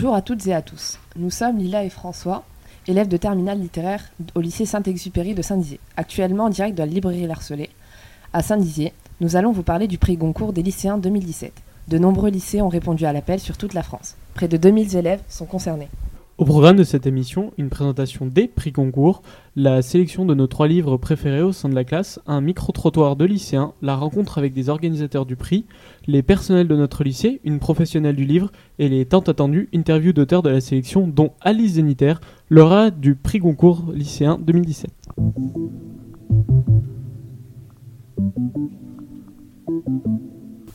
Bonjour à toutes et à tous. Nous sommes Lila et François, élèves de terminale littéraire au lycée Saint-Exupéry de Saint-Dizier, actuellement en direct de la librairie L'Arcelet. À Saint-Dizier, nous allons vous parler du prix Goncourt des lycéens 2017. De nombreux lycées ont répondu à l'appel sur toute la France. Près de 2000 élèves sont concernés. Au programme de cette émission, une présentation des prix concours, la sélection de nos trois livres préférés au sein de la classe, un micro-trottoir de lycéens, la rencontre avec des organisateurs du prix, les personnels de notre lycée, une professionnelle du livre et les tant attendus interviews d'auteurs de la sélection dont Alice Zeniter, lauréat du prix concours lycéen 2017.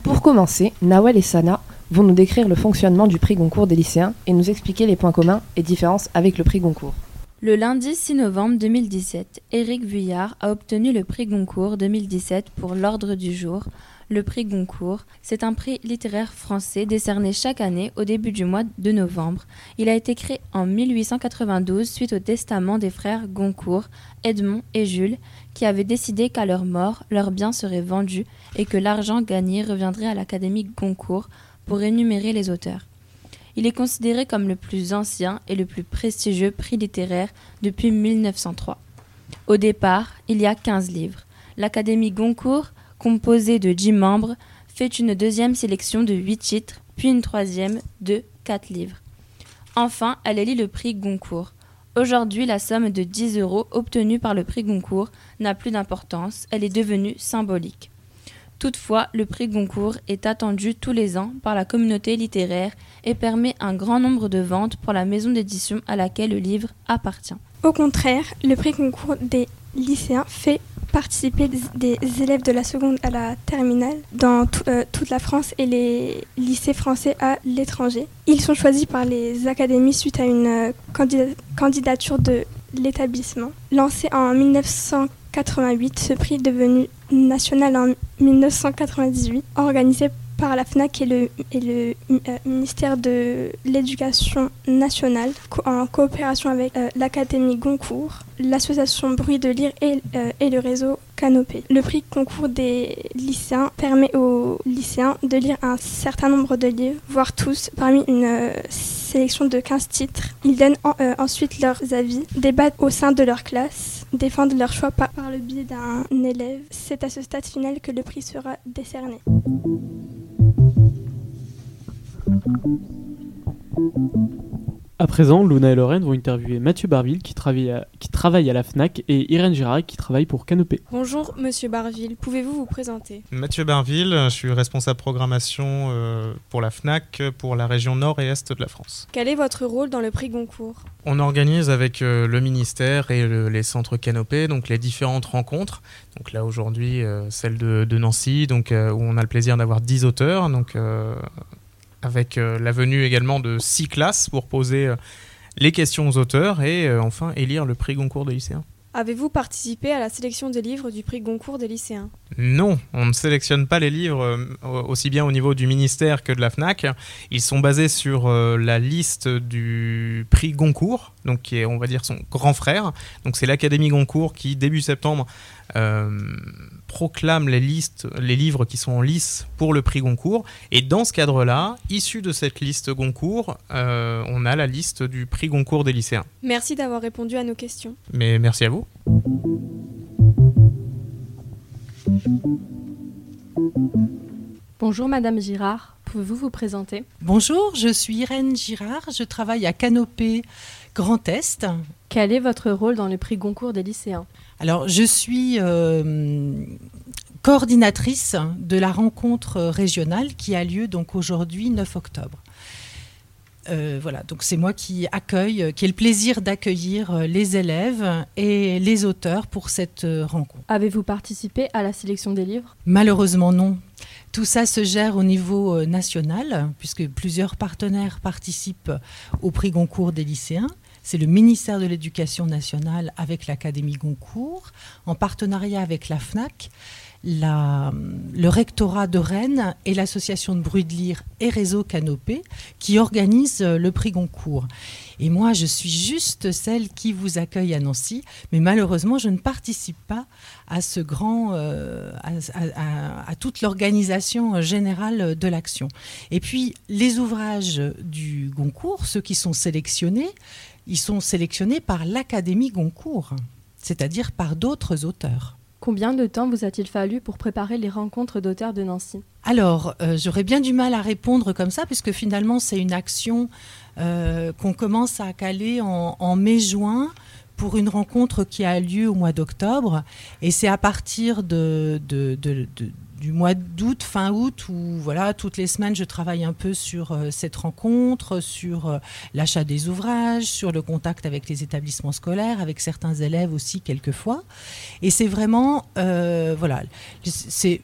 Pour commencer, Nawel et Sana vont nous décrire le fonctionnement du prix Goncourt des lycéens et nous expliquer les points communs et différences avec le prix Goncourt. Le lundi 6 novembre 2017, Éric Vuillard a obtenu le prix Goncourt 2017 pour l'ordre du jour. Le prix Goncourt, c'est un prix littéraire français décerné chaque année au début du mois de novembre. Il a été créé en 1892 suite au testament des frères Goncourt, Edmond et Jules, qui avaient décidé qu'à leur mort, leurs biens seraient vendus et que l'argent gagné reviendrait à l'Académie Goncourt pour énumérer les auteurs. Il est considéré comme le plus ancien et le plus prestigieux prix littéraire depuis 1903. Au départ, il y a 15 livres. L'Académie Goncourt, composée de 10 membres, fait une deuxième sélection de 8 titres, puis une troisième de 4 livres. Enfin, elle élit le prix Goncourt. Aujourd'hui, la somme de 10 euros obtenue par le prix Goncourt n'a plus d'importance, elle est devenue symbolique. Toutefois, le prix Goncourt est attendu tous les ans par la communauté littéraire et permet un grand nombre de ventes pour la maison d'édition à laquelle le livre appartient. Au contraire, le prix Goncourt des lycéens fait participer des, élèves de la seconde à la terminale dans euh, toute la France et les lycées français à l'étranger. Ils sont choisis par les académies suite à une euh, candidature de l'établissement. Lancé en 1988, ce prix est devenu national en 1998, organisé par la FNAC et le, le euh, ministère de l'Éducation nationale en coopération avec euh, l'Académie Goncourt, l'association Bruit de Lire et, euh, et, le réseau Le prix concours des lycéens permet aux lycéens de lire un certain nombre de livres, voire tous, parmi une sélection de 15 titres. Ils donnent ensuite leurs avis, débattent au sein de leur classe, défendent leur choix par le biais d'un élève. C'est à ce stade final que le prix sera décerné. À présent, Luna et Lorraine vont interviewer Mathieu Barville qui travaille, à, qui travaille à la FNAC et Irène Girac qui travaille pour Canopé. Bonjour Monsieur Barville, pouvez-vous vous présenter? Mathieu Barville, je suis responsable programmation euh, pour la FNAC pour la région nord et est de la France. Quel est votre rôle dans le prix Goncourt? On organise avec euh, le ministère et les centres Canopé donc les différentes rencontres. Donc là aujourd'hui euh, celle de, de, Nancy donc, où on a le plaisir d'avoir 10 auteurs. Donc avec euh, la venue également de six classes pour poser euh, les questions aux auteurs et euh, enfin élire le prix Goncourt des lycéens. Avez-vous participé à la sélection des livres du prix Goncourt des lycéens? Non, on ne sélectionne pas les livres aussi bien au niveau du ministère que de la FNAC. Ils sont basés sur la liste du prix Goncourt, donc qui est on va dire son grand frère. Donc c'est l'Académie Goncourt qui début septembre proclame les listes, les livres qui sont en lice pour le prix Goncourt. Et dans ce cadre-là, issu de cette liste Goncourt, euh, on a la liste du prix Goncourt des lycéens. Merci d'avoir répondu à nos questions. Mais merci à vous. Bonjour Madame Girard, pouvez-vous vous présenter? Bonjour, je suis Irène Girard, je travaille à Canopée Grand Est. Quel est votre rôle dans le prix Goncourt des lycéens? Alors, je suis euh, coordinatrice de la rencontre régionale qui a lieu donc aujourd'hui 9 octobre. Euh, voilà, donc c'est moi qui accueille, qui ai le plaisir d'accueillir les élèves et les auteurs pour cette rencontre. Avez-vous participé à la sélection des livres? Malheureusement non. Tout ça se gère au niveau euh, national, puisque plusieurs partenaires participent au prix Goncourt des lycéens. C'est le ministère de l'Éducation nationale avec l'Académie Goncourt, en partenariat avec la FNAC. le rectorat de Rennes et l'association de bruit de lire et réseau Canopé qui organisent euh, le prix Goncourt. Et moi, je suis juste celle qui vous accueille à Nancy, mais malheureusement, je ne participe pas à ce grand, euh, à, toute l'organisation générale de l'action. Et puis, les ouvrages du Goncourt, ceux qui sont sélectionnés, ils sont sélectionnés par l'Académie Goncourt, c'est-à-dire par d'autres auteurs. Combien de temps vous a-t-il fallu pour préparer les rencontres d'auteurs de Nancy? Alors, euh, j'aurais bien du mal à répondre comme ça, puisque finalement, c'est une action qu'on commence à caler en, mai-juin pour une rencontre qui a lieu au mois d'octobre. Et c'est à partir de, du mois d'août, fin août, où voilà, toutes les semaines, je travaille un peu sur euh, cette rencontre, sur euh, l'achat des ouvrages, sur le contact avec les établissements scolaires, avec certains élèves aussi quelquefois. Et c'est vraiment, euh, voilà, c'est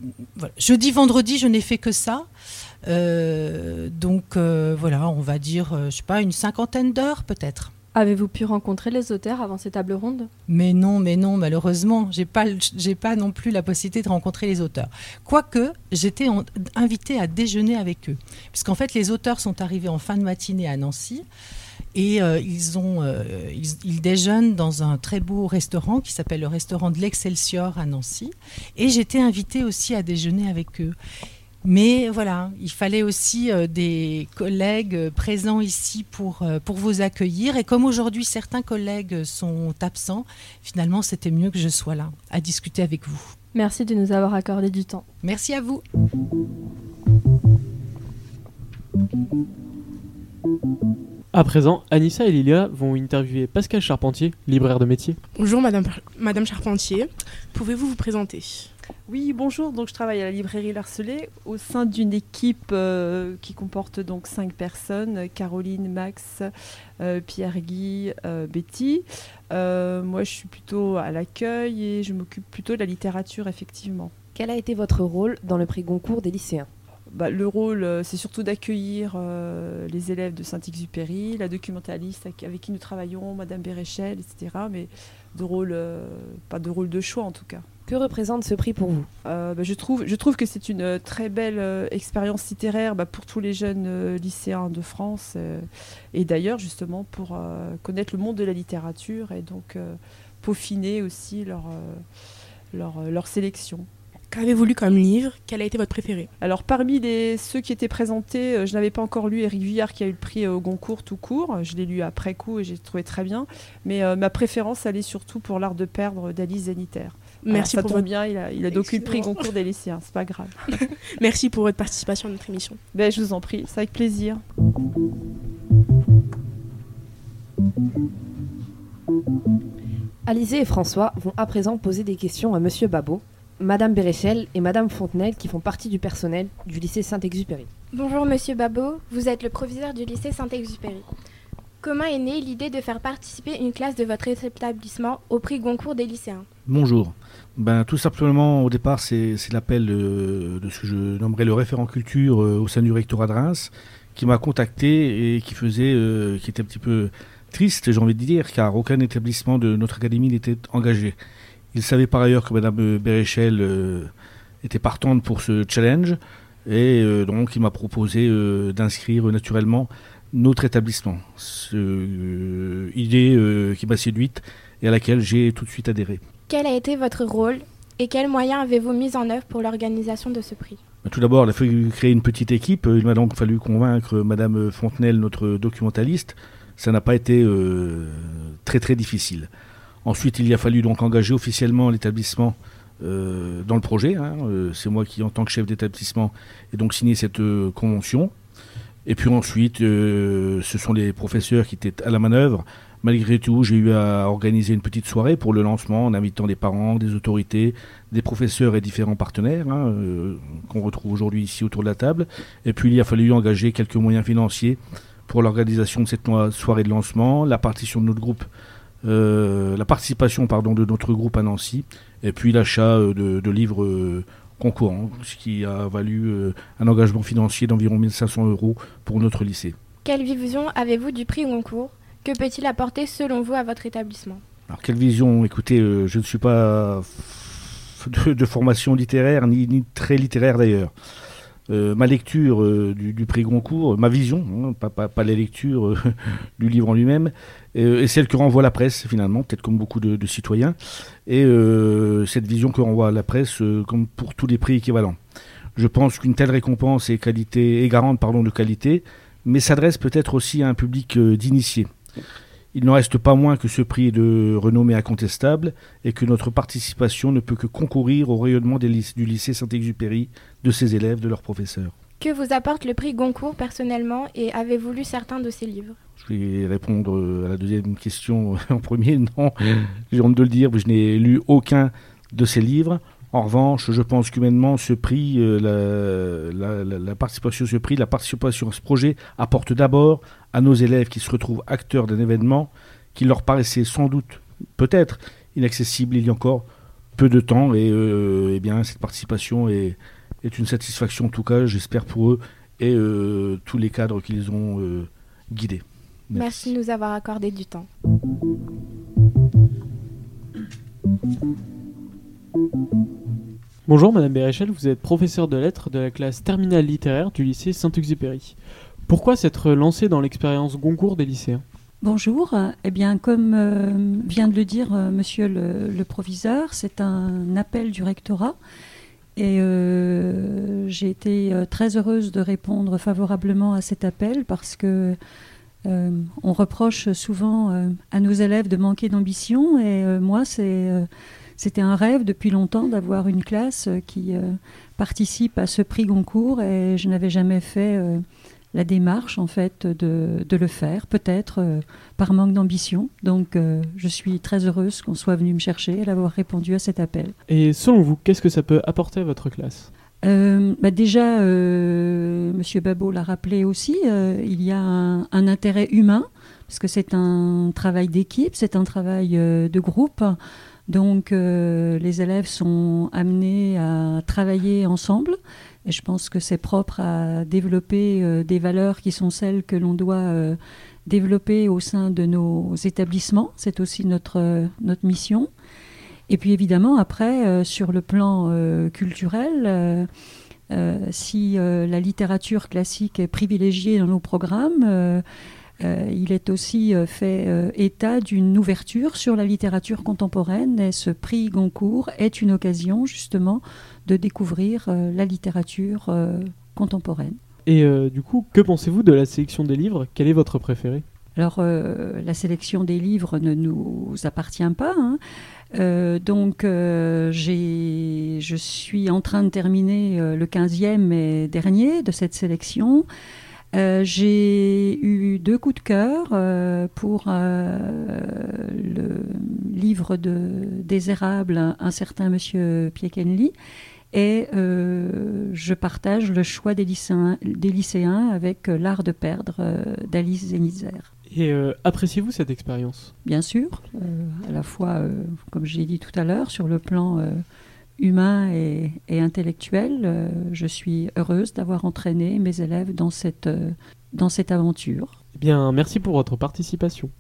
jeudi, vendredi, je n'ai fait que ça. Donc voilà, on va dire, je sais pas, une cinquantaine d'heures peut-être. Avez-vous pu rencontrer les auteurs avant ces tables rondes? Mais non, mais non, malheureusement, j'ai pas, j'ai pas non plus la possibilité de rencontrer les auteurs. Quoique, j'étais invitée à déjeuner avec eux, puisqu'en fait, les auteurs sont arrivés en fin de matinée à Nancy. Et euh, ils, ont, euh, ils, déjeunent dans un très beau restaurant qui s'appelle le restaurant de l'Excelsior à Nancy. Et j'étais invitée aussi à déjeuner avec eux. Mais voilà, il fallait aussi euh, des collègues euh, présents ici pour, euh, pour vous accueillir. Et comme aujourd'hui certains collègues sont absents, finalement c'était mieux que je sois là à discuter avec vous. Merci de nous avoir accordé du temps. Merci à vous. À présent, Anissa et Lilia vont interviewer Pascal Charpentier, libraire de métier. Bonjour Madame, Madame Charpentier, pouvez-vous vous présenter? Oui, bonjour. Donc, je travaille à la librairie Larcelet au sein d'une équipe euh, qui comporte donc cinq personnes Caroline, Max, euh, Pierre-Guy, euh, Betty. moi, je suis plutôt à l'accueil et je m'occupe plutôt de la littérature, effectivement. Quel a été votre rôle dans le prix Goncourt des lycéens? Bah, le rôle, c'est surtout d'accueillir les élèves de Saint-Exupéry, la documentaliste avec qui nous travaillons, Madame Béréchel, etc. Mais de rôle, pas de rôle de choix en tout cas. Que représente ce prix pour vous euh, bah, je, trouve, je trouve que c'est une euh, très belle euh, expérience littéraire bah, pour tous les jeunes lycéens de France et d'ailleurs justement pour connaître le monde de la littérature et donc peaufiner aussi leur, leur, leur sélection. Qu'avez-vous lu comme livre? Quel a été votre préféré? Alors parmi les, ceux qui étaient présentés, je n'avais pas encore lu Éric Vuillard qui a eu le prix au Goncourt tout court. Je l'ai lu après coup et j'ai trouvé très bien. Mais ma préférence, elle est surtout pour L'Art de perdre d'Alice Zeniter. Merci ça pour tombe bien, il a, il a le prix concours des lycéens, c'est pas grave. Merci pour votre participation à notre émission. Ben, je vous en prie, c'est avec plaisir. Alizé et François vont à présent poser des questions à Monsieur Babot, Madame Béréchel et Madame Fontenelle qui font partie du personnel du lycée Saint-Exupéry. Bonjour Monsieur Babot, vous êtes le proviseur du lycée Saint-Exupéry. Comment est née l'idée de faire participer une classe de votre établissement au prix Goncourt des lycéens? Bonjour. Ben, tout simplement, au départ, c'est l'appel de, ce que je nommerais le référent culture euh, au sein du rectorat de Reims qui m'a contacté et qui faisait, euh, qui était un petit peu triste, j'ai envie de dire, car aucun établissement de notre académie n'était engagé. Il savait par ailleurs que Madame Béréchel euh, était partante pour ce challenge et donc il m'a proposé d'inscrire naturellement notre établissement. Idée qui m'a séduite et à laquelle j'ai tout de suite adhéré. Quel a été votre rôle et quels moyens avez-vous mis en œuvre pour l'organisation de ce prix? Tout d'abord, il a fallu créer une petite équipe. Il m'a donc fallu convaincre Madame Fontenelle, notre documentaliste. Ça n'a pas été euh, très très difficile. Ensuite, il a fallu donc engager officiellement l'établissement euh, dans le projet. Hein. C'est moi qui, en tant que chef d'établissement, ai donc signé cette convention. Et puis ensuite, euh, ce sont les professeurs qui étaient à la manœuvre. Malgré tout, j'ai eu à organiser une petite soirée pour le lancement en invitant des parents, des autorités, des professeurs et différents partenaires hein, euh, qu'on retrouve aujourd'hui ici autour de la table. Et puis il a fallu engager quelques moyens financiers pour l'organisation de cette soirée de lancement, la partition de notre groupe, euh, la participation pardon de notre groupe à Nancy, et puis l'achat de, de, livres concourant, ce qui a valu euh, un engagement financier d'environ 1500 euros pour notre lycée. Quelle vision avez-vous du prix concours? Que peut-il apporter selon vous à votre établissement? Alors quelle vision? Écoutez, euh, je ne suis pas de, formation littéraire, ni, très littéraire d'ailleurs. Euh, ma lecture euh, du, prix Goncourt, ma vision, hein, pas, pas, les lectures euh, du livre en lui-même, est celle que renvoie la presse finalement, peut-être comme beaucoup de, citoyens, et cette vision que renvoie la presse comme pour tous les prix équivalents. Je pense qu'une telle récompense est, qualité, est garante pardon, de qualité, mais s'adresse peut-être aussi à un public d'initiés. Il n'en reste pas moins que ce prix est de renommée incontestable et que notre participation ne peut que concourir au rayonnement du lycée Saint-Exupéry, de ses élèves, de leurs professeurs. Que vous apporte le prix Goncourt personnellement et avez-vous lu certains de ses livres? Je vais répondre à la deuxième question en premier. Non, j'ai honte de le dire, je n'ai lu aucun de ses livres. En revanche, je pense qu'humainement, ce prix, euh, la, participation à ce prix, la participation à ce projet apporte d'abord à nos élèves qui se retrouvent acteurs d'un événement qui leur paraissait sans doute, peut-être, inaccessible il y a encore peu de temps. Et euh, eh bien, cette participation est, une satisfaction, en tout cas, j'espère pour eux et euh, tous les cadres qu'ils ont guidés. Merci de nous avoir accordé du temps. Bonjour Madame Béréchel, vous êtes professeur de lettres de la classe terminale littéraire du lycée Saint-Exupéry. Pourquoi s'être lancé dans l'expérience Goncourt des lycéens? Bonjour, eh bien comme euh, vient de le dire euh, monsieur le, proviseur, c'est un appel du rectorat. Et euh, j'ai été très heureuse de répondre favorablement à cet appel parce que on reproche souvent à nos élèves de manquer d'ambition. Et moi c'est c'était un rêve depuis longtemps d'avoir une classe euh, qui euh, participe à ce prix Goncourt et je n'avais jamais fait euh, la démarche en fait de, le faire, peut-être par manque d'ambition. Donc je suis très heureuse qu'on soit venu me chercher et d'avoir répondu à cet appel. Et selon vous, qu'est-ce que ça peut apporter à votre classe? Bah déjà, Monsieur Babot l'a rappelé aussi, il y a un, un, intérêt humain, parce que c'est un travail d'équipe, c'est un travail de groupe. Donc euh, les élèves sont amenés à travailler ensemble et je pense que c'est propre à développer euh, des valeurs qui sont celles que l'on doit euh, développer au sein de nos établissements. C'est aussi notre, notre mission. Et puis évidemment, après, sur le plan culturel, si la littérature classique est privilégiée dans nos programmes, il est aussi euh, fait euh, état d'une ouverture sur la littérature contemporaine et ce prix Goncourt est une occasion justement de découvrir la littérature contemporaine. Et du coup, que pensez-vous de la sélection des livres? Quel est votre préféré? Alors, la sélection des livres ne nous appartient pas. Hein. donc, je suis en train de terminer le 15e et dernier de cette sélection. Euh, j'ai eu deux coups de cœur euh, pour euh, le livre de Désérable, un certain monsieur Piekenli, et je partage le choix des lycéens, des lycéens avec L'art de perdre d'Alice Zénizer. Et appréciez-vous cette expérience? Bien sûr, à la fois, comme j'ai dit tout à l'heure, sur le plan humain et, intellectuel. Euh, je suis heureuse d'avoir entraîné mes élèves dans cette, euh, dans cette aventure. Eh bien, merci pour votre participation.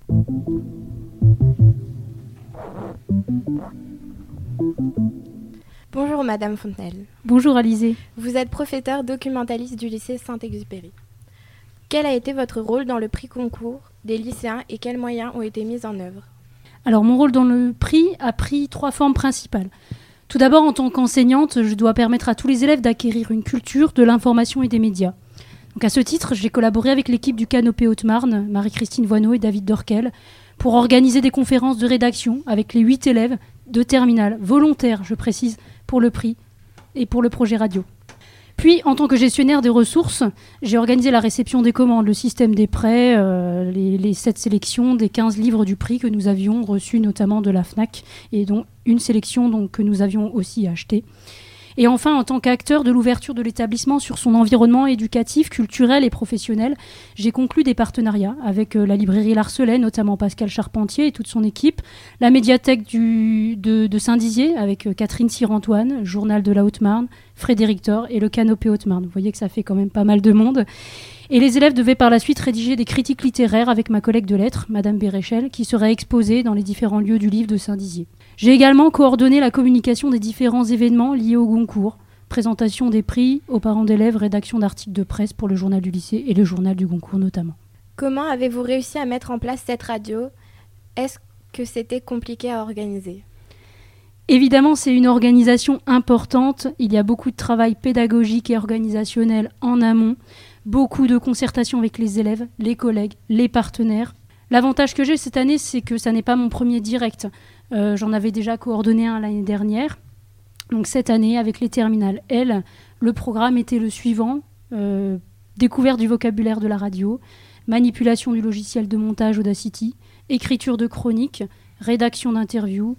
Bonjour Madame Fontenelle. Bonjour Alizé. Vous êtes professeur documentaliste du lycée Saint-Exupéry. Quel a été votre rôle dans le prix concours des lycéens et quels moyens ont été mis en œuvre? Alors mon rôle dans le prix a pris trois formes principales. Tout d'abord, en tant qu'enseignante, je dois permettre à tous les élèves d'acquérir une culture de l'information et des médias. Donc à ce titre, j'ai collaboré avec l'équipe du Canopé Haute-Marne, Marie-Christine Voineau et David Dorkel, pour organiser des conférences de rédaction avec les huit élèves de terminale, volontaires, je précise, pour le prix et pour le projet radio. Puis, en tant que gestionnaire des ressources, j'ai organisé la réception des commandes, le système des prêts, euh, les, 7 sélections des 15 livres du prix que nous avions reçus notamment de la FNAC et dont une sélection que nous avions aussi achetée. Et enfin, en tant qu'acteur de l'ouverture de l'établissement sur son environnement éducatif, culturel et professionnel, j'ai conclu des partenariats avec euh, la librairie Larcelet, notamment Pascal Charpentier et toute son équipe, la médiathèque de, Saint-Dizier avec euh, Catherine Cyr-Antoine, Journal de la Haute-Marne, Frédéric Thor et le Canopé Haute-Marne. Vous voyez que ça fait quand même pas mal de monde. Et les élèves devaient par la suite rédiger des critiques littéraires avec ma collègue de lettres, Madame Béréchel, qui serait exposée dans les différents lieux du livre de Saint-Dizier. J'ai également coordonné la communication des différents événements liés au concours, présentation des prix aux parents d'élèves, rédaction d'articles de presse pour le journal du lycée et le journal du concours notamment. Comment avez-vous réussi à mettre en place cette radio? Est-ce que c'était compliqué à organiser? Évidemment, c'est une organisation importante. Il y a beaucoup de travail pédagogique et organisationnel en amont, beaucoup de concertation avec les élèves, les collègues, les partenaires. L'avantage que j'ai cette année, c'est que ça n'est pas mon premier direct. Euh, j'en avais déjà coordonné un l'année dernière. Donc cette année, avec les terminales L, le programme était le suivant euh, découverte du vocabulaire de la radio, manipulation du logiciel de montage Audacity, écriture de chroniques, rédaction d'interviews,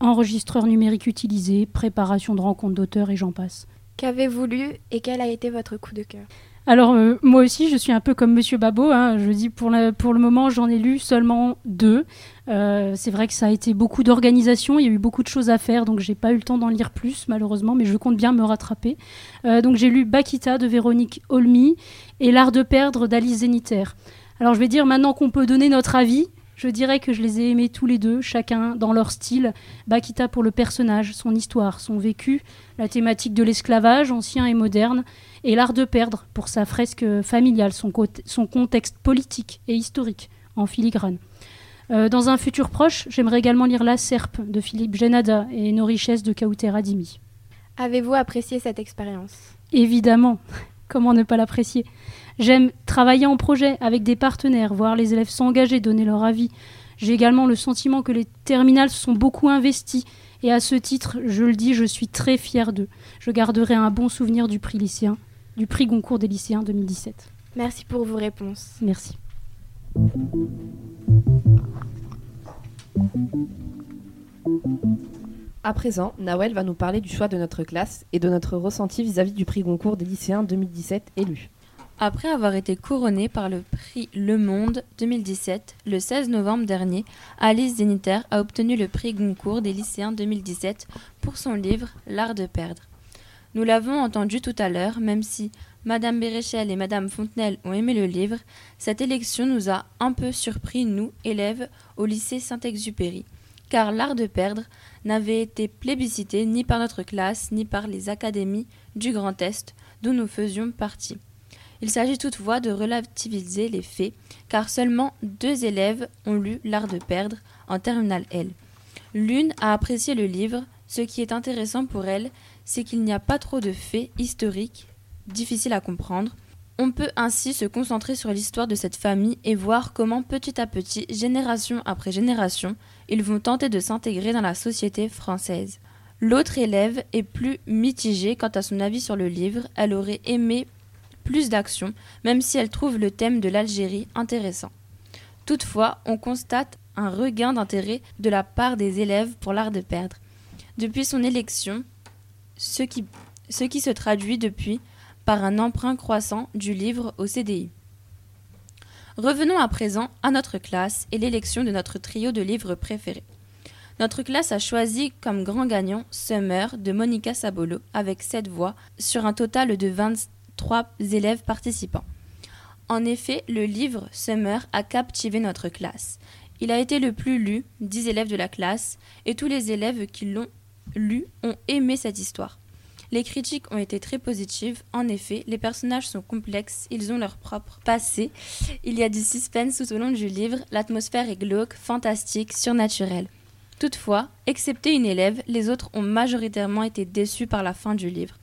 enregistreur numérique utilisé, préparation de rencontres d'auteurs et j'en passe. Qu'avez-vous lu et quel a été votre coup de cœur? Alors euh, moi aussi je suis un peu comme Monsieur Babot, hein. je dis pour, le moment j'en ai lu seulement deux. Euh, c'est vrai que ça a été beaucoup d'organisation, il y a eu beaucoup de choses à faire donc j'ai pas eu le temps d'en lire plus malheureusement mais je compte bien me rattraper. Euh, donc j'ai lu Bakita de Véronique Olmy et L'art de perdre d'Alice Zénitaire. Alors je vais dire maintenant qu'on peut donner notre avis, je dirais que je les ai aimés tous les deux, chacun dans leur style. Bakita pour le personnage, son histoire, son vécu, la thématique de l'esclavage, ancien et moderne, et l'art de perdre pour sa fresque familiale, son, son contexte politique et historique en filigrane. Euh, dans un futur proche, j'aimerais également lire La Serpe de Philippe Genada et Nos richesses de Kauter Adimi. Avez-vous apprécié cette expérience? Évidemment, comment ne pas l'apprécier? J'aime travailler en projet avec des partenaires, voir les élèves s'engager, donner leur avis. J'ai également le sentiment que les terminales se sont beaucoup investis et à ce titre, je le dis, je suis très fière d'eux. Je garderai un bon souvenir du prix lycéen, du prix Goncourt des lycéens 2017. Merci pour vos réponses. Merci. À présent, Nawel va nous parler du choix de notre classe et de notre ressenti vis-à-vis -vis du prix Goncourt des lycéens 2017 élu. Après avoir été couronnée par le prix Le Monde 2017, le 16 novembre dernier, Alice Zéniter a obtenu le prix Goncourt des lycéens 2017 pour son livre L'art de perdre. Nous l'avons entendu tout à l'heure, même si Madame Béréchel et Madame Fontenelle ont aimé le livre, cette élection nous a un peu surpris, nous, élèves, au lycée Saint-Exupéry, car L'art de perdre n'avait été plébiscité ni par notre classe, ni par les académies du Grand Est, dont nous faisions partie. Il s'agit toutefois de relativiser les faits, car seulement deux élèves ont lu L'art de perdre en terminale L. L'une a apprécié le livre, ce qui est intéressant pour elle, c'est qu'il n'y a pas trop de faits historiques difficiles à comprendre. On peut ainsi se concentrer sur l'histoire de cette famille et voir comment petit à petit, génération après génération, ils vont tenter de s'intégrer dans la société française. L'autre élève est plus mitigée quant à son avis sur le livre, elle aurait aimé plus d'action, même si elle trouve le thème de l'Algérie intéressant. Toutefois, on constate un regain d'intérêt de la part des élèves pour l'art de perdre. Depuis son élection, ce qui, ce qui se traduit depuis par un emprunt croissant du livre au CDI. Revenons à présent à notre classe et l'élection de notre trio de livres préférés. Notre classe a choisi comme grand gagnant Summer de Monica Sabolo avec 7 voix sur un total de 20, trois élèves participants. En effet, le livre Summer a captivé notre classe. Il a été le plus lu, dix élèves de la classe, et tous les élèves qui l'ont lu ont aimé cette histoire. Les critiques ont été très positives. En effet, les personnages sont complexes, ils ont leur propre passé. Il y a du suspense tout au long du livre, l'atmosphère est glauque, fantastique, surnaturelle. Toutefois, excepté une élève, les autres ont majoritairement été déçus par la fin du livre.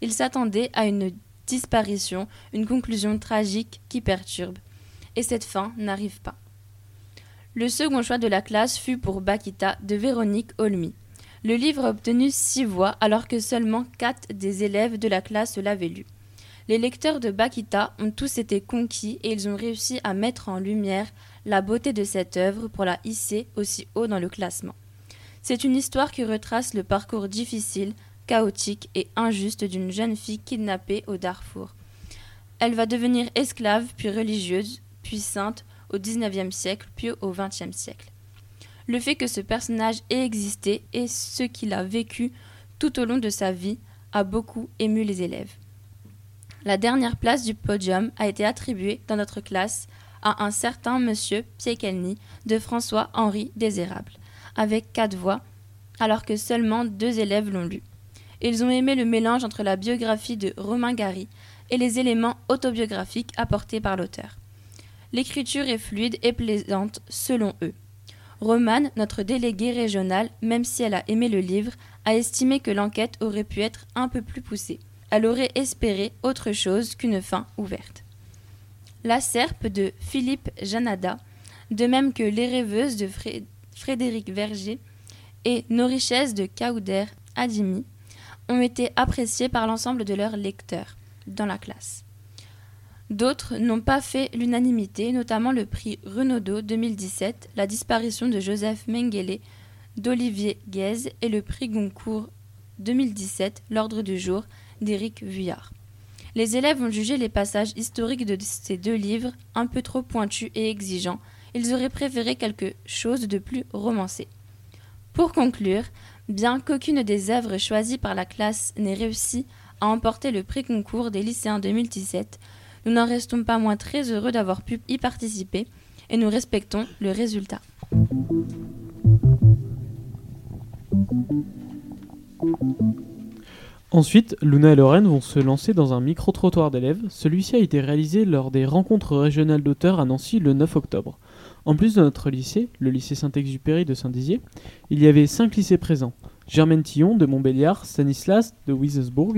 Ils s'attendaient à une disparition, une conclusion tragique qui perturbe. Et cette fin n'arrive pas. Le second choix de la classe fut pour Bakita de Véronique Olmy. Le livre a obtenu six voix alors que seulement quatre des élèves de la classe l'avaient lu. Les lecteurs de Bakita ont tous été conquis et ils ont réussi à mettre en lumière la beauté de cette œuvre pour la hisser aussi haut dans le classement. C'est une histoire qui retrace le parcours difficile, chaotique et injuste d'une jeune fille kidnappée au Darfour. Elle va devenir esclave, puis religieuse, puis sainte au XIXe siècle, puis au XXe siècle. Le fait que ce personnage ait existé et ce qu'il a vécu tout au long de sa vie a beaucoup ému les élèves. La dernière place du podium a été attribuée dans notre classe à un certain monsieur Piekelny de François-Henri Désérable, avec quatre voix alors que seulement deux élèves l'ont lu. Ils ont aimé le mélange entre la biographie de Romain Gary et les éléments autobiographiques apportés par l'auteur. L'écriture est fluide et plaisante selon eux. Romane, notre déléguée régionale, même si elle a aimé le livre, a estimé que l'enquête aurait pu être un peu plus poussée. Elle aurait espéré autre chose qu'une fin ouverte. La Serpe de Philippe Janada, de même que Les rêveuses de Frédéric Verger et Nos richesses de Kauder Adimi, ont été appréciées par l'ensemble de leurs lecteurs dans la classe. D'autres n'ont pas fait l'unanimité, notamment le prix Renaudot 2017, la disparition de Joseph Mengele, d'Olivier Guèze et le prix Goncourt 2017, l'ordre du jour, d'Éric Vuillard. Les élèves ont jugé les passages historiques de ces deux livres un peu trop pointus et exigeants. Ils auraient préféré quelque chose de plus romancé. Pour conclure, bien qu'aucune des œuvres choisies par la classe n'ait réussi à emporter le prix concours des lycéens 2017, nous n'en restons pas moins très heureux d'avoir pu y participer et nous respectons le résultat. Ensuite, Luna et Lorraine vont se lancer dans un micro-trottoir d'élèves. Celui-ci a été réalisé lors des rencontres régionales d'auteurs à Nancy le 9 octobre. En plus de notre lycée, le lycée Saint-Exupéry de Saint-Dizier, il y avait cinq lycées présents. Germaine Tillon de Montbéliard, Stanislas de Wiesersbourg,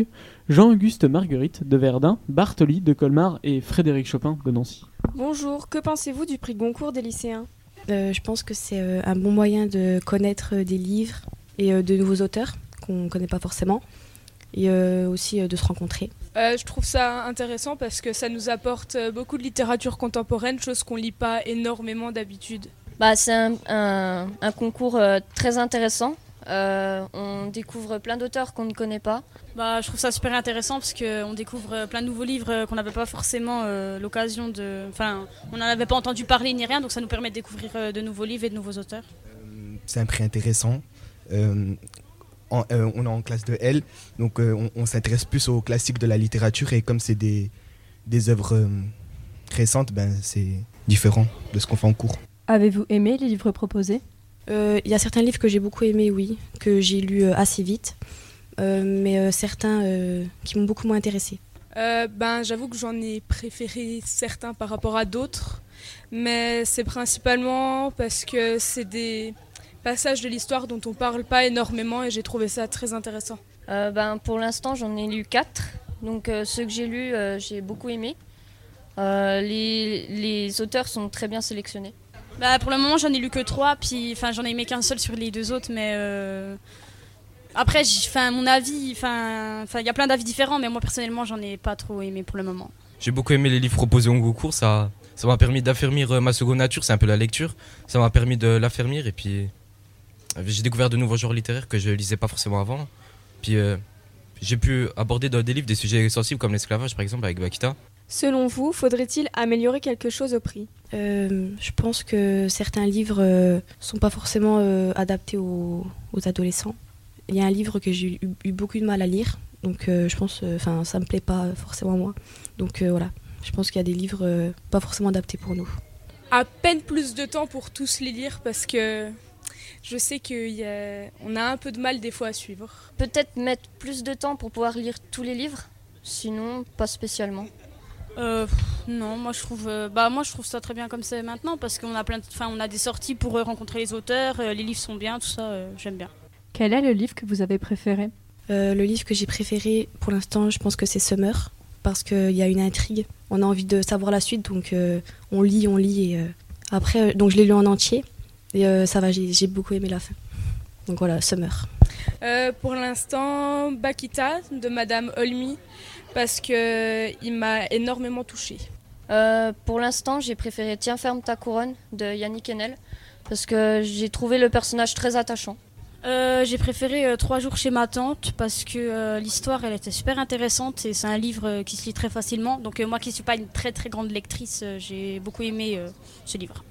Jean-Auguste Marguerite de Verdun, Bartoli de Colmar et Frédéric Chopin de Nancy. Bonjour, que pensez-vous du prix Goncourt des lycéens? Euh, Je pense que c'est euh, un bon moyen de connaître euh, des livres et de nouveaux auteurs qu'on ne connaît pas forcément et aussi de se rencontrer. je trouve ça intéressant parce que ça nous apporte beaucoup de littérature contemporaine, chose qu'on lit pas énormément d'habitude. Bah, c'est un, concours très intéressant euh, on découvre plein d'auteurs qu'on ne connaît pas. Bah, je trouve ça super intéressant parce qu'on découvre plein de nouveaux livres qu'on n'avait pas forcément euh, l'occasion de. Enfin, on n'en avait pas entendu parler ni rien, donc ça nous permet de découvrir euh, de nouveaux livres et de nouveaux auteurs. C'est un prix intéressant. On est en classe de L, donc on, s'intéresse plus aux classiques de la littérature et comme c'est des, des œuvres récentes, ben, c'est différent de ce qu'on fait en cours. Avez-vous aimé les livres proposés? Euh, il y a certains livres que j'ai beaucoup aimés, oui, que j'ai lus euh, assez vite, euh, mais certains qui m'ont beaucoup moins intéressé. ben, J'avoue que j'en ai préféré certains par rapport à d'autres, mais c'est principalement parce que c'est des passages de l'histoire dont on parle pas énormément et j'ai trouvé ça très intéressant. ben, pour l'instant, j'en ai lu quatre. Donc ceux que j'ai lus, j'ai beaucoup aimé. Les, les auteurs sont très bien sélectionnés. Bah, pour le moment, j'en ai lu que trois, puis enfin, j'en ai aimé qu'un seul sur les deux autres, mais euh, après, enfin, mon avis, enfin, il y a plein d'avis différents, mais moi personnellement, j'en ai pas trop aimé pour le moment. J'ai beaucoup aimé les livres proposés au concours, ça, ça m'a permis d'affermir euh, ma seconde nature, c'est un peu la lecture, ça m'a permis de l'affermir, et puis euh, j'ai découvert de nouveaux genres littéraires que je lisais pas forcément avant, puis j'ai pu aborder dans des livres des sujets sensibles comme l'esclavage par exemple avec Bakita. Selon vous, faudrait-il améliorer quelque chose au prix? Euh, Je pense que certains livres ne euh, sont pas forcément euh, adaptés aux, adolescents. Il y a un livre que j'ai eu, beaucoup de mal à lire, donc je pense, enfin, ça me plaît pas forcément moi. Donc voilà, je pense qu'il y a des livres pas forcément adaptés pour nous. À peine plus de temps pour tous les lire parce que je sais qu'on a, a un peu de mal des fois à suivre. Peut-être mettre plus de temps pour pouvoir lire tous les livres, sinon pas spécialement. Euh, non, moi je trouve, euh, bah moi je trouve ça très bien comme c'est maintenant parce qu'on a plein, enfin on a des sorties pour euh, rencontrer les auteurs, les livres sont bien, tout ça, j'aime bien. Quel est le livre que vous avez préféré? Le livre que j'ai préféré pour l'instant, je pense que c'est Summer parce qu'il y a une intrigue, on a envie de savoir la suite, donc on lit, on lit et après, donc je l'ai lu en entier et ça va, j'ai beaucoup aimé la fin. Donc voilà, Summer. pour l'instant, Bakita de Madame Olmi parce qu'il m'a énormément touchée. Euh, pour l'instant, j'ai préféré Tiens ferme ta couronne de Yannick Enel parce que j'ai trouvé le personnage très attachant. Euh, j'ai préféré euh, Trois jours chez ma tante parce que l'histoire elle était super intéressante et c'est un livre qui se lit très facilement. Donc moi qui ne suis pas une très très grande lectrice, j'ai beaucoup aimé ce livre.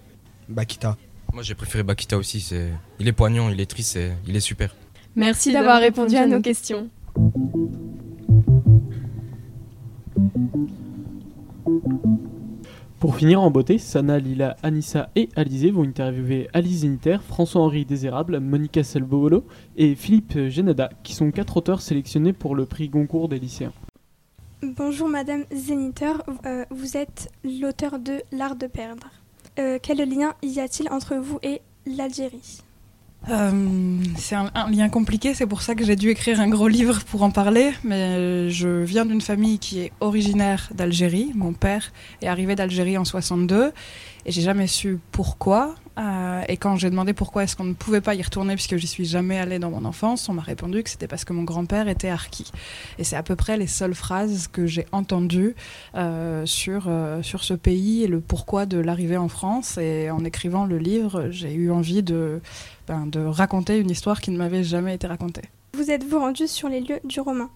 Bakita. Moi j'ai préféré Bakita aussi. C'est... Il est poignant, il est triste, il est super. Merci, d'avoir répondu à nos questions. Pour finir en beauté, Sana, Lila, Anissa et Alizé vont interviewer Alice Zeniter, François-Henri Désérable, Monica Selbolo et Philippe Genada, qui sont quatre auteurs sélectionnés pour le prix Goncourt des lycéens. Bonjour Madame Zeniter, euh, vous êtes l'auteur de L'art de perdre. Euh, quel lien y a-t-il entre vous et l'Algérie euh, c'est un, un, lien compliqué, c'est pour ça que j'ai dû écrire un gros livre pour en parler. Mais je viens d'une famille qui est originaire d'Algérie. Mon père est arrivé d'Algérie en 62 et j'ai jamais su pourquoi. Euh, et quand j'ai demandé pourquoi est-ce qu'on ne pouvait pas y retourner puisque j'y suis jamais allée dans mon enfance, on m'a répondu que c'était parce que mon grand-père était harki. Et c'est à peu près les seules phrases que j'ai entendues euh, sur, euh, sur ce pays et le pourquoi de l'arrivée en France. Et en écrivant le livre, j'ai eu envie de, ben, de raconter une histoire qui ne m'avait jamais été racontée. Vous êtes-vous rendu sur les lieux du roman?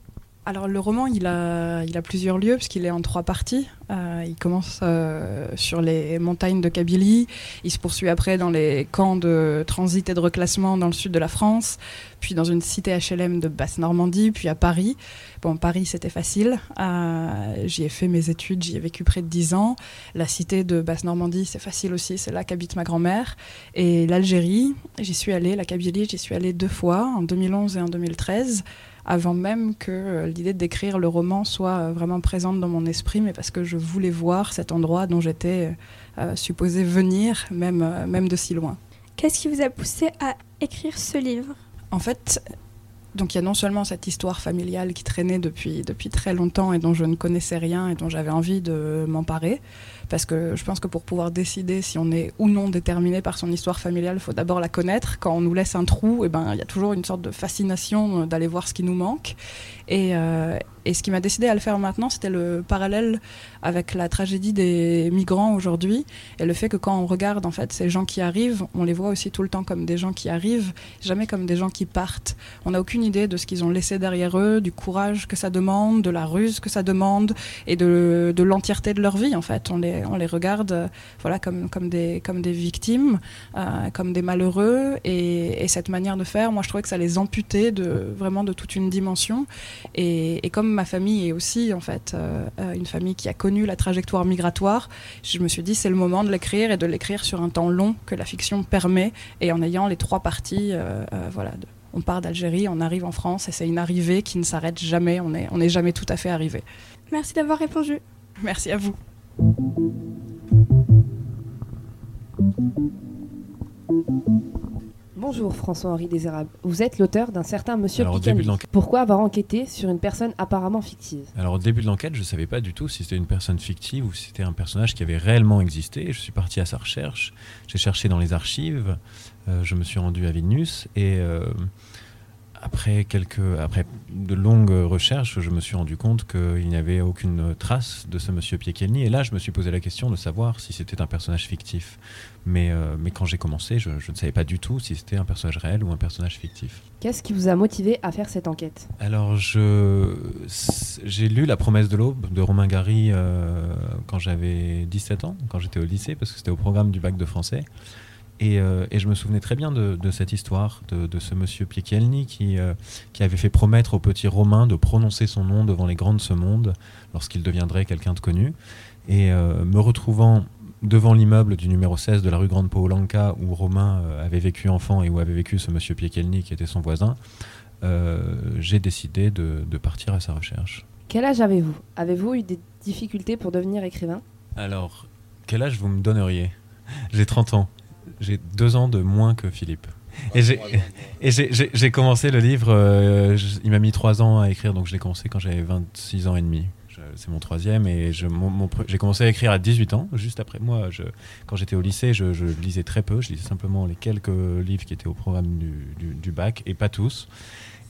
Alors le roman, il a, plusieurs lieux puisqu'il est en trois parties. Euh, il commence euh, sur les montagnes de Kabylie, il se poursuit après dans les camps de transit et de reclassement dans le sud de la France, puis dans une cité HLM de Basse-Normandie, puis à Paris. Bon, Paris, c'était facile. Euh, j'y ai fait mes études, j'y ai vécu près de dix ans. La cité de Basse-Normandie, c'est facile aussi, c'est là qu'habite ma grand-mère. Et l'Algérie, j'y suis allée, la Kabylie, j'y suis allée deux fois, en 2011 et en 2013 avant même que euh, l'idée d'écrire le roman soit euh, vraiment présente dans mon esprit, mais parce que je voulais voir cet endroit dont j'étais euh, supposée venir, même, même de si loin. Qu'est-ce qui vous a poussé à écrire ce livre? En fait, donc il y a non seulement cette histoire familiale qui traînait depuis, depuis très longtemps et dont je ne connaissais rien et dont j'avais envie de m'emparer, parce que je pense que pour pouvoir décider si on est ou non déterminé par son histoire familiale, il faut d'abord la connaître. Quand on nous laisse un trou, eh ben, il y a toujours une sorte de fascination d'aller voir ce qui nous manque. Et, euh, et ce qui m'a décidé à le faire maintenant, c'était le parallèle avec la tragédie des migrants aujourd'hui et le fait que quand on regarde en fait ces gens qui arrivent, on les voit aussi tout le temps comme des gens qui arrivent, jamais comme des gens qui partent. On n'a aucune idée de ce qu'ils ont laissé derrière eux, du courage que ça demande, de la ruse que ça demande et de, l'entièreté de leur vie en fait. On les, on les regarde euh, voilà comme, comme, des, comme des victimes, euh, comme des malheureux et, et, cette manière de faire, moi je trouvais que ça les amputait vraiment de toute une dimension et comme ma famille est aussi en fait euh, une famille qui a connu la trajectoire migratoire, je me suis dit c'est le moment de l'écrire et de l'écrire sur un temps long que la fiction permet et en ayant les trois parties, euh, euh, voilà. De, on part d'Algérie, on arrive en France et c'est une arrivée qui ne s'arrête jamais. On n'est on est jamais tout à fait arrivé. Merci d'avoir répondu. Merci à vous. Bonjour François-Henri Désérable. Vous êtes l'auteur d'un certain Monsieur Alors, au début de Pourquoi avoir enquêté sur une personne apparemment fictive Alors au début de l'enquête, je ne savais pas du tout si c'était une personne fictive ou si c'était un personnage qui avait réellement existé. Je suis parti à sa recherche, j'ai cherché dans les archives, euh, je me suis rendu à Vilnius et euh, après, quelques, après de longues recherches, je me suis rendu compte qu'il n'y avait aucune trace de ce monsieur Piekielny. Et là, je me suis posé la question de savoir si c'était un personnage fictif. Mais, euh, mais quand j'ai commencé, je, je ne savais pas du tout si c'était un personnage réel ou un personnage fictif. Qu'est-ce qui vous a motivé à faire cette enquête? Alors, j'ai lu La promesse de l'aube de Romain Gary euh, quand j'avais 17 ans, quand j'étais au lycée, parce que c'était au programme du bac de français. Et, euh, et je me souvenais très bien de, de cette histoire, de, de ce monsieur Piekielny qui, euh, qui avait fait promettre au petit Romain de prononcer son nom devant les grands de ce monde lorsqu'il deviendrait quelqu'un de connu. Et euh, me retrouvant devant l'immeuble du numéro 16 de la rue Grande Paolanka où Romain avait vécu enfant et où avait vécu ce monsieur Piekielny qui était son voisin, j'ai décidé de, de partir à sa recherche. Quel âge avez-vous? Avez-vous eu des difficultés pour devenir écrivain? Alors, quel âge vous me donneriez? J'ai 30 ans. J'ai deux ans de moins que Philippe. Et j'ai commencé le livre, euh, il m'a mis trois ans à écrire, donc je l'ai commencé quand j'avais 26 ans et demi. C'est mon troisième et j'ai commencé à écrire à 18 ans, juste après moi. Quand j'étais au lycée, je, lisais très peu, je lisais simplement les quelques livres qui étaient au programme du, bac, et pas tous.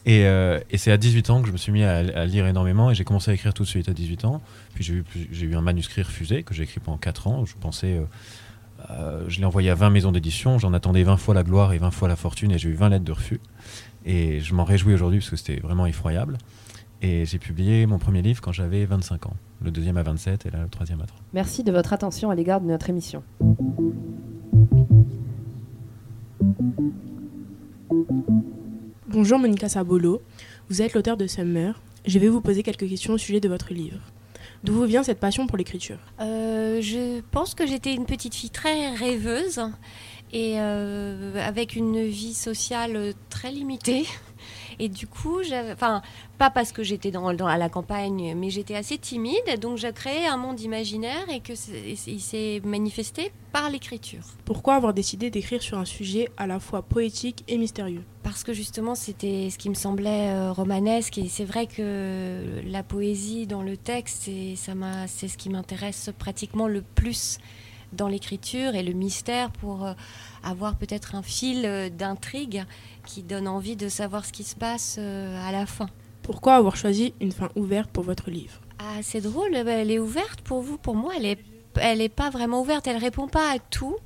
Et, euh, c'est à 18 ans que je me suis mis à, lire énormément et j'ai commencé à écrire tout de suite à 18 ans. Puis j'ai eu, plus- j'ai eu un manuscrit refusé que j'ai écrit pendant 4 ans. Je pensais, euh, euh, je l'ai envoyé à 20 maisons d'édition, j'en attendais 20 fois la gloire et 20 fois la fortune et j'ai eu 20 lettres de refus. Et je m'en réjouis aujourd'hui parce que c'était vraiment effroyable. Et j'ai publié mon premier livre quand j'avais 25 ans, le deuxième à 27 et là le troisième à 30. Merci de votre attention à l'égard de notre émission. Bonjour Monica Sabolo, vous êtes l'auteur de Summer. Je vais vous poser quelques questions au sujet de votre livre. D'où vous vient cette passion pour l'écriture? Euh, je pense que j'étais une petite fille très rêveuse et euh, avec une vie sociale très limitée. Et du coup, enfin, pas parce que j'étais dans, dans- à la campagne, mais j'étais assez timide, donc j'ai créé un monde imaginaire et que et il s'est manifesté par l'écriture. Pourquoi avoir décidé d'écrire sur un sujet à la fois poétique et mystérieux? Parce que justement, c'était ce qui me semblait euh, romanesque. Et c'est vrai que la poésie dans le texte, c'est, ça m'a, c'est ce qui m'intéresse pratiquement le plus dans l'écriture et le mystère pour euh, avoir peut-être un fil euh, d'intrigue qui donne envie de savoir ce qui se passe euh, à la fin. Pourquoi avoir choisi une fin ouverte pour votre livre? Ah, c'est drôle, elle est ouverte pour vous. Pour moi, elle est, elle est pas vraiment ouverte. Elle répond pas à tout.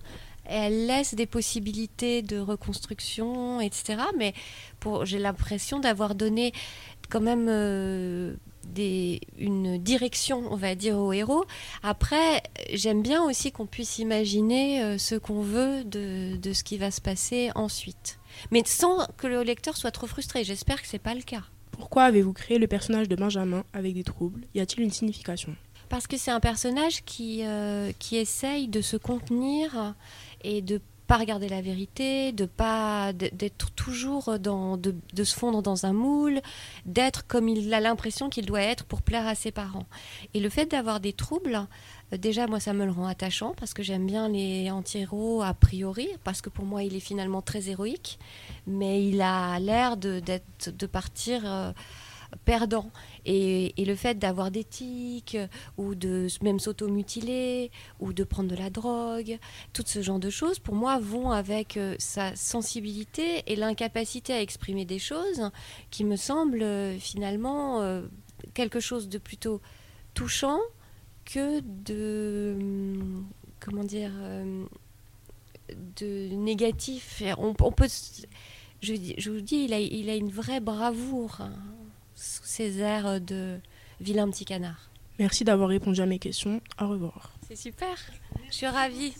Elle laisse des possibilités de reconstruction, etc. Mais j'ai l'impression d'avoir donné quand même euh, des, une direction, on va dire, au héros. Après, j'aime bien aussi qu'on puisse imaginer euh, ce qu'on veut de, de ce qui va se passer ensuite. Mais sans que le lecteur soit trop frustré. J'espère que c'est pas le cas. Pourquoi avez-vous créé le personnage de Benjamin avec des troubles? Y a-t-il une signification? Parce que c'est un personnage qui, euh, qui essaye de se contenir et de pas regarder la vérité, de pas d'être toujours dans de, se fondre dans un moule, d'être comme il a l'impression qu'il doit être pour plaire à ses parents. Et le fait d'avoir des troubles, euh, déjà moi ça me le rend attachant parce que j'aime bien les anti-héros a priori parce que pour moi il est finalement très héroïque, mais il a l'air de de partir euh, perdant. Et, le fait d'avoir des tics, ou de même s'automutiler, ou de prendre de la drogue, tout ce genre de choses, pour moi, vont avec euh, sa sensibilité et l'incapacité à exprimer des choses qui me semblent euh, finalement euh, quelque chose de plutôt touchant que de... hum, Comment dire euh, de négatif. On, peut, je, je vous dis, il a, il a une vraie bravoure hein, sous ses airs de vilain petit canard. Merci d'avoir répondu à mes questions. Au revoir. C'est super, je suis ravie.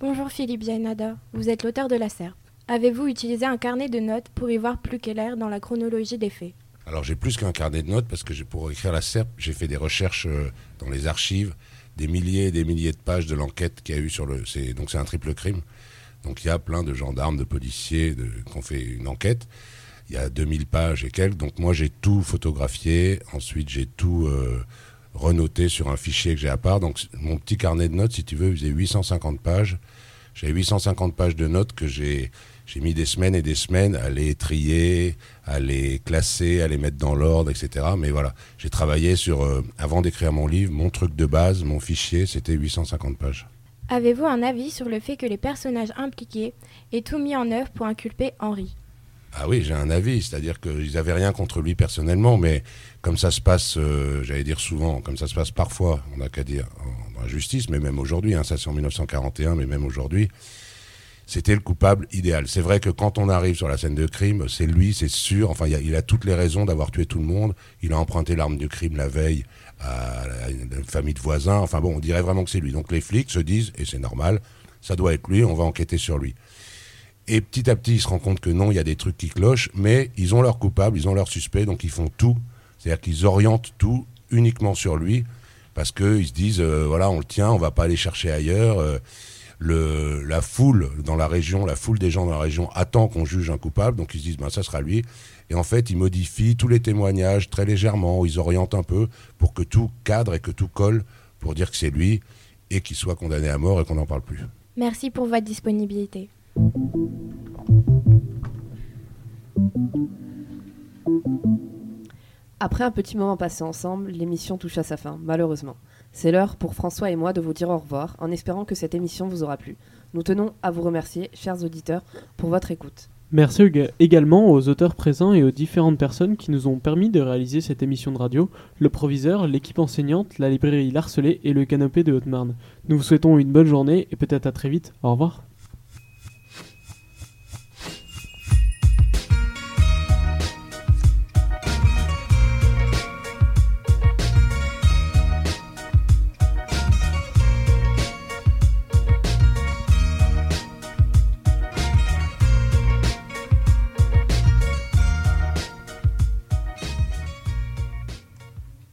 Bonjour Philippe Jainada, vous êtes l'auteur de La Serpe. Avez-vous utilisé un carnet de notes pour y voir plus clair dans la chronologie des faits? Alors j'ai plus qu'un carnet de notes parce que j'ai- pour écrire la SERP, j'ai fait des recherches euh, dans les archives, des milliers et des milliers de pages de l'enquête qu'il y a eu sur le. c'est- Donc c'est un triple crime. Donc il y a plein de gendarmes, de policiers de- qui ont fait une enquête. Il y a 2000 pages et quelques. Donc moi j'ai tout photographié. Ensuite j'ai tout euh, renoté sur un fichier que j'ai à part. Donc mon petit carnet de notes, si tu veux, faisait 850 pages. J'avais 850 pages de notes que j'ai j'ai mis des semaines et des semaines à les trier, à les classer, à les mettre dans l'ordre, etc. Mais voilà, j'ai travaillé sur, euh, avant d'écrire mon livre, mon truc de base, mon fichier, c'était 850 pages. Avez-vous un avis sur le fait que les personnages impliqués aient tout mis en œuvre pour inculper Henri? Ah oui, j'ai un avis, c'est-à-dire qu'ils n'avaient rien contre lui personnellement, mais comme ça se passe, euh, j'allais dire souvent, comme ça se passe parfois, on n'a qu'à dire en- justice, mais même aujourd'hui, hein, ça c'est en 1941, mais même aujourd'hui, c'était le coupable idéal. C'est vrai que quand on arrive sur la scène de crime, c'est lui, c'est sûr, enfin il a toutes les raisons d'avoir tué tout le monde, il a emprunté l'arme du crime la veille à, une famille de voisins, enfin bon, on dirait vraiment que c'est lui. Donc les flics se disent, et c'est normal, ça doit être lui, on va enquêter sur lui. Et petit à petit, ils se rendent compte que non, il y a des trucs qui clochent, mais ils ont leur coupable, ils ont leur suspect, donc ils font tout. C'est-à-dire qu'ils orientent tout uniquement sur lui, parce qu'ils se disent, euh, voilà, on le tient, on va pas aller chercher ailleurs. euh, le, la foule dans la région, la foule des gens dans la région attend qu'on juge un coupable, donc ils se disent, ben, ça sera lui. Et en fait, ils modifient tous les témoignages très légèrement, ils orientent un peu pour que tout cadre et que tout colle pour dire que c'est lui et qu'il soit condamné à mort et qu'on n'en parle plus. Merci pour votre disponibilité. Après un petit moment passé ensemble, l'émission touche à sa fin, malheureusement. C'est l'heure pour François et moi de vous dire au revoir, en espérant que cette émission vous aura plu. Nous tenons à vous remercier, chers auditeurs, pour votre écoute. Merci ég- également aux auteurs présents et aux différentes personnes qui nous ont permis de réaliser cette émission de radio, le proviseur, l'équipe enseignante, la librairie Larcelet et le canopé de Haute-Marne. Nous vous souhaitons une bonne journée et peut-être à très vite. Au revoir.